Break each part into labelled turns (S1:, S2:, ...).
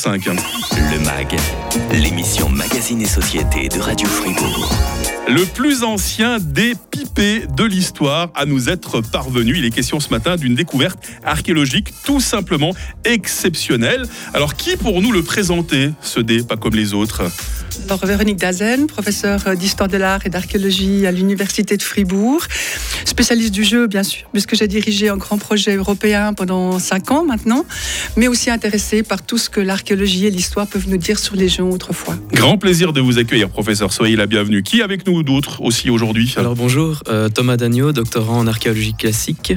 S1: 5.
S2: Le MAG, l'émission Magazine et Société de Radio Fribourg.
S1: Le plus ancien des pipés de l'histoire à nous être parvenu. Il est question ce matin d'une découverte archéologique tout simplement exceptionnelle. Alors qui pour nous le présenter, ce dé, pas comme les autres?
S3: Alors, Véronique Dazen, professeure d'histoire de l'art et d'archéologie à l'Université de Fribourg, spécialiste du jeu, bien sûr, puisque j'ai dirigé un grand projet européen pendant cinq ans maintenant, mais aussi intéressée par tout ce que l'archéologie et l'histoire peuvent nous dire sur les jeux autrefois.
S1: Grand plaisir de vous accueillir, professeur. Soyez la bienvenue. Qui avec nous d'autres aussi aujourd'hui?
S4: Alors bonjour, euh, Thomas Dagneau, doctorant en archéologie classique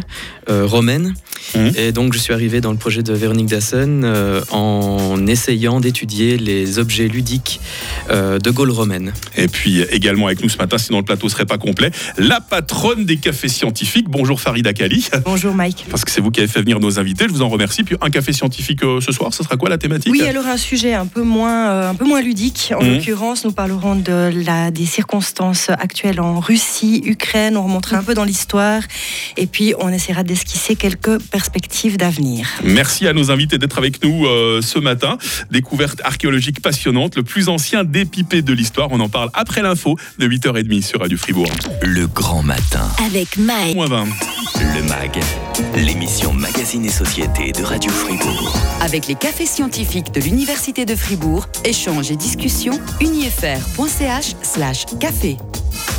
S4: euh, romaine. Mmh. Et donc je suis arrivé dans le projet de Véronique Dassen euh, en essayant d'étudier les objets ludiques de Gaulle romaine.
S1: Et puis également avec nous ce matin, sinon le plateau serait pas complet, la patronne des cafés scientifiques. Bonjour Farida Kali.
S5: Bonjour Mike.
S1: Parce que c'est vous qui avez fait venir nos invités, je vous en remercie. Puis un café scientifique euh, ce soir, ce sera quoi la thématique?
S5: Oui, alors un sujet un peu moins, euh, un peu moins ludique. En mmh. l'occurrence, nous parlerons de la, des circonstances actuelles en Russie, Ukraine. On remontera un peu dans l'histoire et puis on essaiera d'esquisser quelques perspectives d'avenir.
S1: Merci à nos invités d'être avec nous ce matin. Découverte archéologique passionnante, le plus ancien des pipés de l'histoire. On en parle après l'info de 8h30 sur Radio Fribourg.
S2: Le grand matin.
S6: Avec Mike.
S1: Moins 20.
S2: Le MAG, l'émission Magazine et Société de Radio Fribourg.
S6: Avec les cafés scientifiques de l'Université de Fribourg, échanges et discussions, unifr.ch slash café.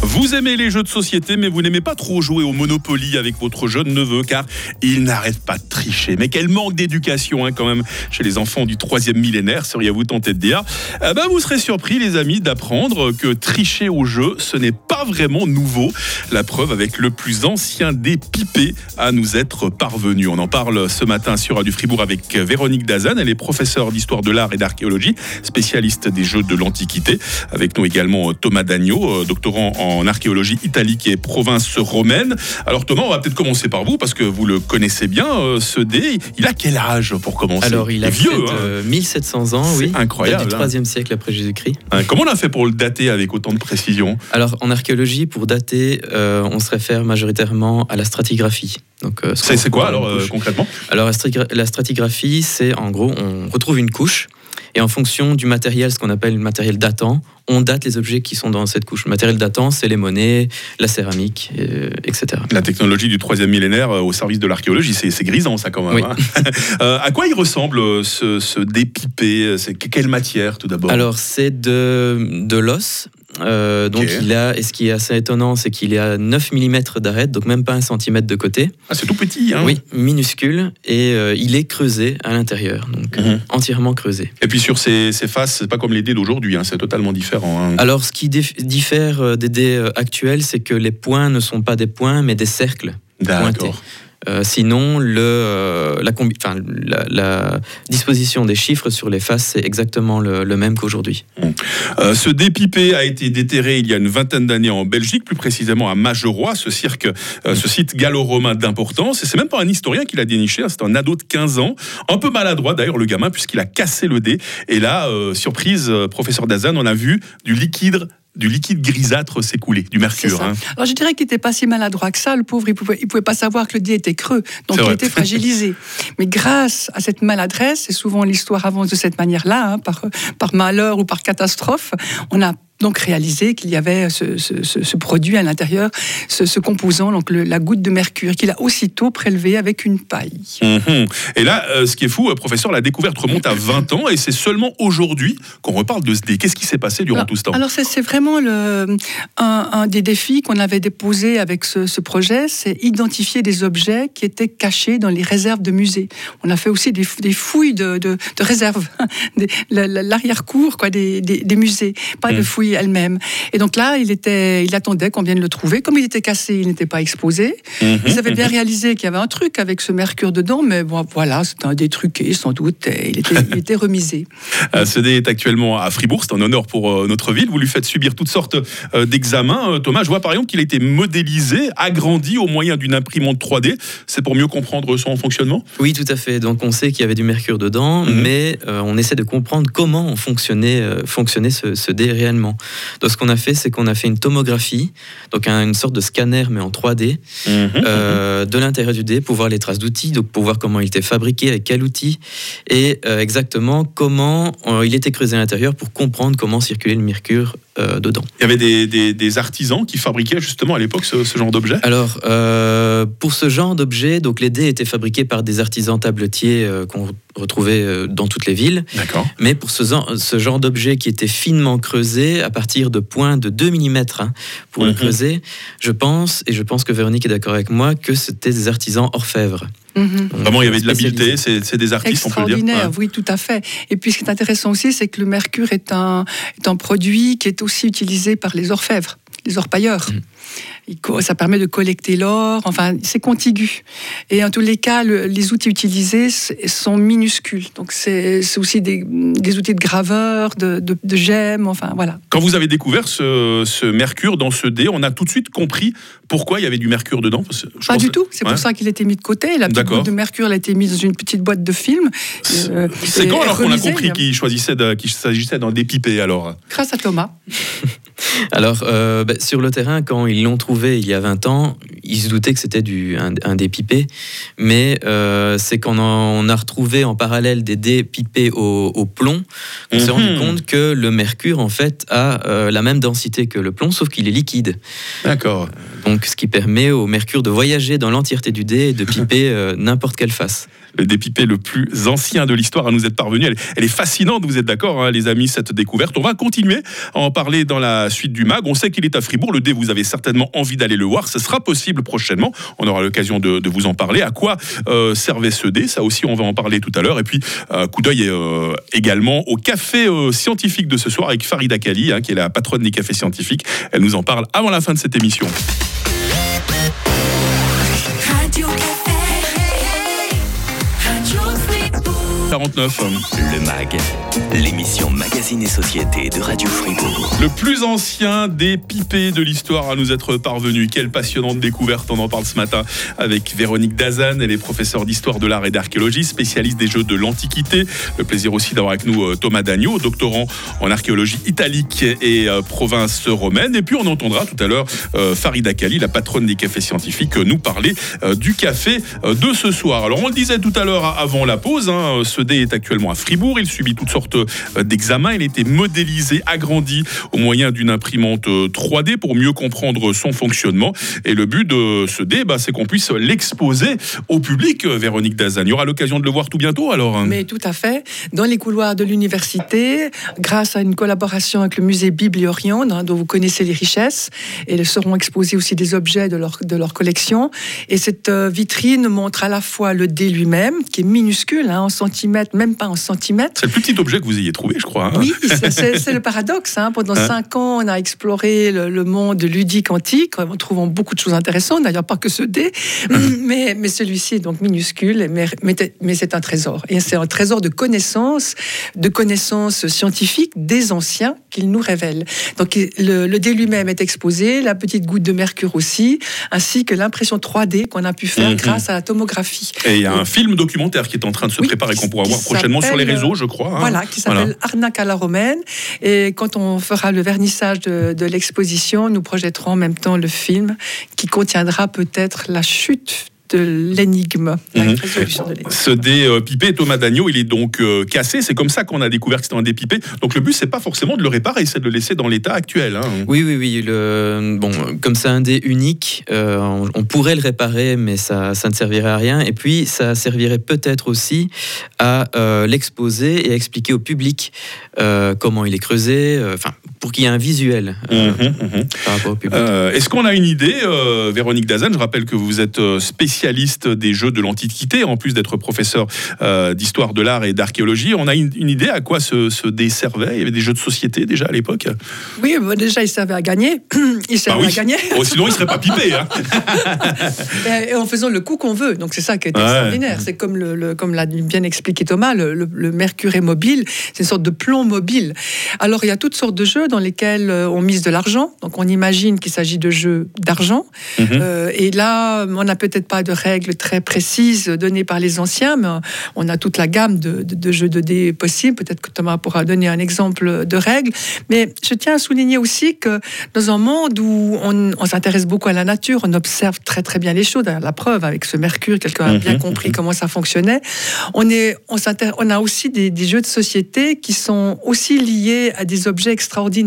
S1: Vous aimez les jeux de société, mais vous n'aimez pas trop jouer au Monopoly avec votre jeune neveu, car il n'arrête pas de tricher. Mais quel manque d'éducation, hein, quand même, chez les enfants du troisième millénaire, seriez-vous tenté de dire? Eh ben, Vous serez surpris, les amis, d'apprendre que tricher au jeu, ce n'est pas vraiment nouveau. La preuve avec le plus ancien des pipés à nous être parvenu. On en parle ce matin sur Radio Fribourg avec Véronique Dazan. Elle est professeure d'histoire de l'art et d'archéologie, spécialiste des jeux de l'Antiquité. Avec nous également Thomas Dagneau, doctorant en archéologie italique et province romaine. Alors Thomas, on va peut-être commencer par vous parce que vous le connaissez bien, euh, ce dé. Il a quel âge pour commencer
S4: Alors il, a vieux, hein. 1700 ans, oui.
S1: Incroyable.
S4: Du 3e siècle après Jésus-Christ.
S1: Hein, comment on a fait pour le dater avec autant de précision?
S4: Alors en archéologie, pour dater, euh, on se réfère majoritairement à la stratigraphie.
S1: Euh, c'est quoi alors concrètement?
S4: Alors la stratigraphie, c'est en gros, on retrouve une couche et en fonction du matériel, ce qu'on appelle le matériel datant, on date les objets qui sont dans cette couche. Le matériel datant, c'est les monnaies, la céramique, euh, etc.
S1: La technologie du troisième millénaire euh, au service de l'archéologie, c'est grisant ça quand même. Hein. euh, à quoi il ressemble ce, ce dépipé quelle matière tout d'abord?
S4: Alors c'est de, de l'os euh, donc il a, et ce qui est assez étonnant, c'est qu'il est à 9 mm d'arête, donc même pas un centimètre de côté.
S1: Ah, c'est tout petit, hein
S4: Oui, minuscule, et euh, il est creusé à l'intérieur, donc mhm. entièrement creusé.
S1: Et puis sur ses, faces, c'est pas comme les dés d'aujourd'hui, hein, c'est totalement différent. Hein.
S4: Alors ce qui diffère euh, des dés actuels, c'est que les points ne sont pas des points, mais des cercles. D'accord. Euh, sinon, euh, la, disposition des chiffres sur les faces, c'est exactement le, même qu'aujourd'hui.
S1: Mmh. Ce dépipé a été déterré il y a une vingtaine d'années en Belgique, plus précisément à Mageroy, ce cirque, ce site gallo-romain d'importance. Et c'est même pas un historien qui l'a déniché, hein, c'est un ado de 15 ans, un peu maladroit d'ailleurs le gamin, puisqu'il a cassé le dé. Et là, surprise, professeur Dazan, on a vu du liquide du liquide grisâtre s'écouler, du mercure. Hein.
S3: Alors je dirais qu'il n'était pas si maladroit que ça, le pauvre, il pouvait, il pouvait pas savoir que le dé était creux, donc il était fragilisé. Mais grâce à cette maladresse, et souvent l'histoire avance de cette manière-là, hein, par, par malheur ou par catastrophe, on a donc réalisé qu'il y avait ce, produit à l'intérieur, ce, composant, donc la goutte de mercure, qu'il a aussitôt prélevé avec une paille.
S1: Mhm. Et là, euh, ce qui est fou, euh, professeur, la découverte remonte à 20 ans et c'est seulement aujourd'hui qu'on reparle de ce dé. Qu'est-ce qui s'est passé durant tout ce temps?
S3: Alors c'est vraiment le, un, des défis qu'on avait déposé avec ce, projet, c'est identifier des objets qui étaient cachés dans les réserves de musées. On a fait aussi des, fouilles de, de, réserves, l'arrière-cour quoi, des, des, musées, pas de mhm. fouilles elle-même. Et donc là, il, était, il attendait qu'on vienne le trouver. Comme il était cassé, il n'était pas exposé. Mhm. Ils avaient bien réalisé qu'il y avait un truc avec ce mercure dedans, mais bon, voilà, c'était un détruqué sans doute. il, était, il était remisé.
S1: Euh, ce dé est actuellement à Fribourg, c'est un honneur pour euh, notre ville. Vous lui faites subir toutes sortes euh, d'examens. Thomas, je vois par exemple qu'il a été modélisé, agrandi au moyen d'une imprimante 3D. C'est pour mieux comprendre son fonctionnement?
S4: Oui, tout à fait. Donc on sait qu'il y avait du mercure dedans, mhm. mais on essaie de comprendre comment fonctionnait, fonctionnait ce, ce dé réellement. Donc ce qu'on a fait, c'est qu'on a fait une tomographie, donc une sorte de scanner mais en 3D mhm. euh, de l'intérieur du dé pour voir les traces d'outils, donc pour voir comment il était fabriqué, avec quel outil et euh, exactement comment il était creusé à l'intérieur pour comprendre comment circulait le mercure euh, dedans.
S1: Il y avait des, artisans qui fabriquaient justement à l'époque ce, genre d'objet?
S4: Alors, euh, pour ce genre d'objet, donc les dés étaient fabriqués par des artisans tabletiers euh, qu'on retrouvait dans toutes les villes. Mais pour ce, ce genre d'objet qui était finement creusé à partir de points de 2 mm hein, pour le mhm. creuser, je pense, et je pense que Véronique est d'accord avec moi, que c'était des artisans orfèvres.
S1: Mhm. Vraiment, il y avait de l'habileté, c'est des artistes, on peut le dire.
S3: Extraordinaire, oui, tout à fait. Et puis, ce qui est intéressant aussi, c'est que le mercure est un, est un produit qui est aussi utilisé par les orfèvres, les orpailleurs. Mhm ça permet de collecter l'or, enfin c'est contigu. Et en tous les cas, les outils utilisés sont minuscules. Donc c'est aussi des, outils de graveur, de, de, gemmes, enfin voilà.
S1: Quand vous avez découvert ce, mercure dans ce dé, on a tout de suite compris pourquoi il y avait du mercure dedans
S3: Pas du tout, c'est pour ça qu'il a été mis de côté. La petite boîte de mercure a été mise dans une petite boîte de film.
S1: Euh, c'est quand alors qu'on a compris qu'il choisissait qu'il s'agissait d'un dépipé alors?
S3: Grâce à Thomas.
S4: Alors, euh, bah, sur le terrain, quand ils l'ont trouvé il y a 20 ans, ils se doutaient que c'était un, un dé pipé, mais euh, c'est quand on a retrouvé en parallèle des dés pipés au, plomb qu'on s'est rendu mhm. compte que le mercure, en fait, a euh, la même densité que le plomb, sauf qu'il est liquide.
S1: D'accord.
S4: donc, ce qui permet au mercure de voyager dans l'entièreté du dé et de piper n'importe quelle face
S1: le dépipé le plus ancien de l'histoire à nous être parvenu. Elle, est fascinante, vous êtes d'accord, hein, les amis, cette découverte. On va continuer à en parler dans la suite du MAG. On sait qu'il est à Fribourg. Le dé, vous avez certainement envie d'aller le voir. Ce sera possible prochainement. On aura l'occasion de, vous en parler. À quoi euh, servait ce dé? Ça aussi, on va en parler tout à l'heure. Et puis, euh, coup d'œil euh, également au café scientifique de ce soir avec Farida Kali, hein, qui est la patronne des cafés scientifiques. Elle nous en parle avant la fin de cette émission. 49.
S2: Le MAG, l'émission Magazine et Société de Radio Fribourg.
S1: Le plus ancien des pipés de l'histoire à nous être parvenu. Quelle passionnante découverte, on en parle ce matin avec Véronique Dazan. Elle est professeure d'histoire de l'art et d'archéologie, spécialiste des jeux de l'Antiquité. Le plaisir aussi d'avoir avec nous euh, Thomas Dagneau, doctorant en archéologie italique et euh, province romaine. Et puis on entendra tout à l'heure euh, Farida Kali, la patronne des cafés scientifiques, nous parler du café de ce soir. Alors on le disait tout à l'heure avant la pause, hein, ce est actuellement à Fribourg. Il subit toutes sortes euh, d'examens. Il a été modélisé, agrandi au moyen d'une imprimante 3D euh, pour mieux comprendre son fonctionnement. Et le but de ce dé, bah, c'est qu'on puisse l'exposer au public, euh, Véronique Dazan. Il y aura l'occasion de le voir tout bientôt alors hein.
S3: Mais tout à fait. Dans les couloirs de l'université, grâce à une collaboration avec le musée Bibliorient, hein, dont vous connaissez les richesses, et seront exposés aussi des objets de leur, de leur collection. Et cette vitrine montre à la fois le dé lui-même, qui est minuscule, hein, en centimètres même pas en centimètres.
S1: C'est le plus petit objet que vous ayez trouvé, je crois. Hein.
S3: Oui, c'est le paradoxe. Hein. Pendant hein cinq ans, on a exploré le, monde ludique antique, en trouvant beaucoup de choses intéressantes, d'ailleurs pas que ce dé, mais, mais celui-ci est donc minuscule, mais, mais, c'est un trésor. Et c'est un trésor de connaissances, de connaissances scientifiques des anciens qu'il nous révèle. Donc le, dé lui-même est exposé, la petite goutte de mercure aussi, ainsi que l'impression 3D qu'on a pu faire mhm. grâce à la tomographie.
S1: Et il y a un film documentaire qui est en train de se préparer qu'on pourra voir prochainement sur les réseaux, je crois.
S3: Hein. Voilà, qui s'appelle Arnaque à la romaine. Et quand on fera le vernissage de, de l'exposition, nous projetterons en même temps le film qui contiendra peut-être la chute de l'énigme, la mhm. de l'énigme.
S1: Ce dé euh, pipé, Thomas Dagneau, il est donc euh, cassé. C'est comme ça qu'on a découvert que c'était un dé pipé. Donc le but, c'est pas forcément de le réparer, c'est de le laisser dans l'état actuel. Hein.
S4: Oui, oui, oui. Le, bon, comme c'est un dé unique, euh, on, pourrait le réparer, mais ça, ça ne servirait à rien. Et puis, ça servirait peut-être aussi à l'exposer et à expliquer au public comment il est creusé, enfin, pour qu'il y ait un visuel mhm, mhm. par rapport au public.
S1: Est-ce qu'on a une idée, Véronique Dazan Je rappelle que vous êtes spécialiste des jeux de l'Antiquité, en plus d'être professeur euh, d'histoire de l'art et d'archéologie. On a une, idée à quoi se, se desservait Il y avait des jeux de société déjà à l'époque?
S3: Oui, déjà, il servait à gagner. Il servait
S1: ah
S3: à gagner.
S1: Oh, sinon, il ne serait pas pipé. Hein.
S3: et en faisant le coup qu'on veut. Donc, c'est ça qui est extraordinaire. C'est comme, le, comme l'a bien expliqué Thomas, le, mercure est mobile. C'est une sorte de plomb mobile. Alors, il y a toutes sortes de jeux. dans lesquels on mise de l'argent. Donc on imagine qu'il s'agit de jeux d'argent. Mhm. et là, on n'a peut-être pas de règles très précises données par les anciens, mais on a toute la gamme de, jeux de dés possibles. Peut-être que Thomas pourra donner un exemple de règles. Mais je tiens à souligner aussi que dans un monde où on, on s'intéresse beaucoup à la nature, on observe très très bien les choses. La preuve avec ce Mercure, quelqu'un a bien mhm. compris comment ça fonctionnait. On, est, on, on a aussi des, jeux de société qui sont aussi liés à des objets extraordinaires.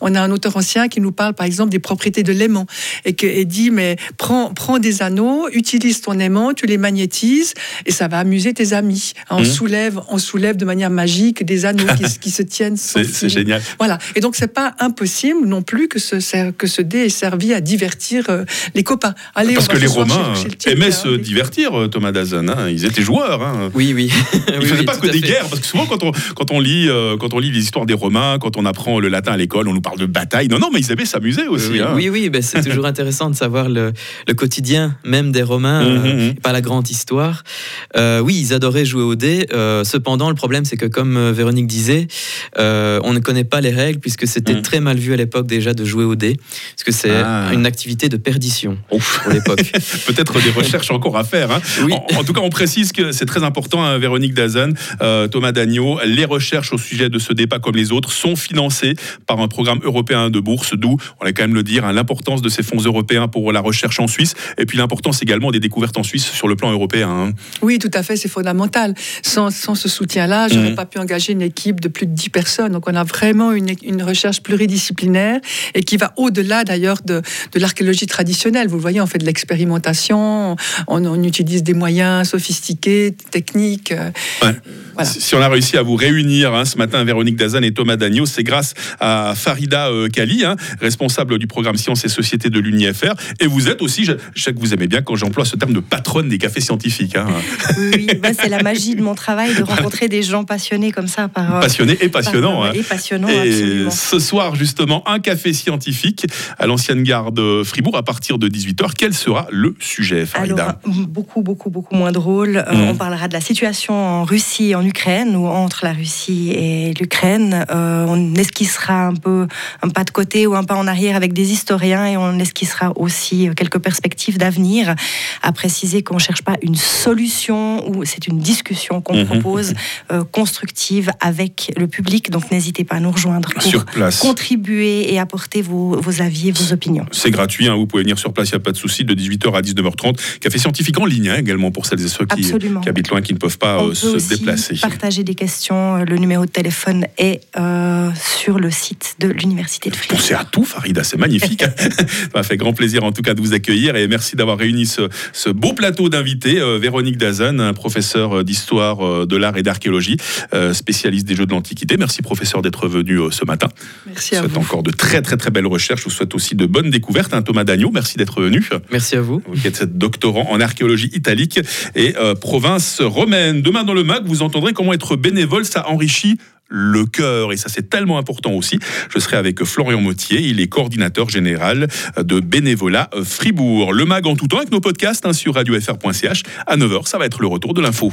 S3: On a un auteur ancien qui nous parle par exemple des propriétés de l'aimant et, qui dit mais prends, prends des anneaux, utilise ton aimant, tu les magnétises et ça va amuser tes amis. On, mhm. soulève, on soulève de manière magique des anneaux qui, se tiennent.
S1: C'est génial.
S3: Voilà. Et donc c'est pas impossible non plus que ce, que ce dé ait servi à divertir euh, les copains.
S1: Allez, Parce que les Romains aimaient se divertir, euh, Thomas Dazan. Hein. Ils étaient joueurs. Hein.
S4: Oui, oui.
S1: Ils ne faisaient pas que des guerres. Parce que souvent, quand on, quand, on lit, euh, quand on lit les histoires des Romains, quand on apprend le latin à l'école, on nous parle de bataille. Non, non, mais ils aimaient s'amuser aussi.
S4: Oui,
S1: hein.
S4: oui, oui ben, c'est toujours intéressant de savoir le, le, quotidien même des Romains, mmh, mmh, mmh. pas la grande histoire. oui, ils adoraient jouer au dé. cependant, le problème, c'est que comme Véronique disait, on ne connaît pas les règles puisque c'était très mal vu à l'époque déjà de jouer au dé. Parce que c'est ah. une activité de perdition pour l'époque.
S1: Peut-être des recherches encore à faire. Hein. En, tout cas, on précise que c'est très important, hein, Véronique Dazan, euh, Thomas Dagneau. Les recherches au sujet de ce débat, comme les autres, sont financées par un programme européen de bourse, d'où, on va quand même le dire, hein, l'importance de ces fonds européens pour la recherche en Suisse, et puis l'importance également des découvertes en Suisse sur le plan européen.
S3: Oui, tout à fait, c'est fondamental. Sans, ce soutien-là, je n'aurais mhm. pas pu engager une équipe de plus de 10 personnes. Donc on a vraiment une, une recherche pluridisciplinaire et qui va au-delà d'ailleurs de, de l'archéologie traditionnelle. Vous le voyez, on fait de l'expérimentation, on, utilise des moyens sophistiqués, techniques. Euh,
S1: si on a réussi à vous réunir hein, ce matin, Véronique Dazan et Thomas Dagneau, c'est grâce à Farida euh, Kali, hein, responsable du programme Sciences et Sociétés de l'UNIFR. Et vous êtes aussi, je, sais que vous aimez bien quand j'emploie ce terme de patronne des cafés scientifiques. Hein.
S5: Oui, bah, c'est la magie de mon travail de rencontrer des gens passionnés comme ça. Par,
S1: euh, passionnés et passionnants.
S5: et passionnants,
S1: et ce soir, justement, un café scientifique à l'ancienne gare de Fribourg à partir de 18h. Quel sera le sujet, Farida?
S5: Alors, Beaucoup, beaucoup, beaucoup moins drôle. Euh, mmh. On parlera de la situation en Russie et en Ukraine ou entre la Russie et l'Ukraine. Euh, on esquissera un peu un pas de côté ou un pas en arrière avec des historiens et on esquissera aussi quelques perspectives d'avenir. À préciser qu'on ne cherche pas une solution ou c'est une discussion qu'on mhm. propose euh, constructive avec le public. Donc n'hésitez pas à nous rejoindre pour
S1: sur place.
S5: contribuer et apporter vos, avis et vos opinions.
S1: C'est gratuit, hein, vous pouvez venir sur place, il n'y a pas de souci, de 18h à 19h30. Café scientifique en ligne hein, également pour celles et ceux qui, habitent loin, qui ne peuvent pas euh, se déplacer
S5: partager des questions, euh, le numéro de téléphone est euh, sur le site de l'Université de Fribourg.
S1: Pensez à tout, Farida, c'est magnifique. Ça m'a fait grand plaisir en tout cas de vous accueillir et merci d'avoir réuni ce, beau plateau d'invités. Euh, Véronique Dazan, professeur d'histoire de l'art et d'archéologie, spécialiste des jeux de l'Antiquité. Merci professeur d'être venu ce matin.
S3: Merci à vous.
S1: souhaite encore de très très très belles recherches. Je vous souhaite aussi de bonnes découvertes. Hein, Thomas Dagneau, merci d'être venu.
S4: Merci à vous.
S1: Vous êtes doctorant en archéologie italique et province romaine. Demain dans le MAC, vous entendrez comment être bénévole, ça enrichit le cœur, et ça c'est tellement important aussi. Je serai avec Florian Mottier, il est coordinateur général de bénévolat Fribourg. Le MAG en tout temps avec nos podcasts hein, sur radiofr.ch à 9h, ça va être le retour de l'info.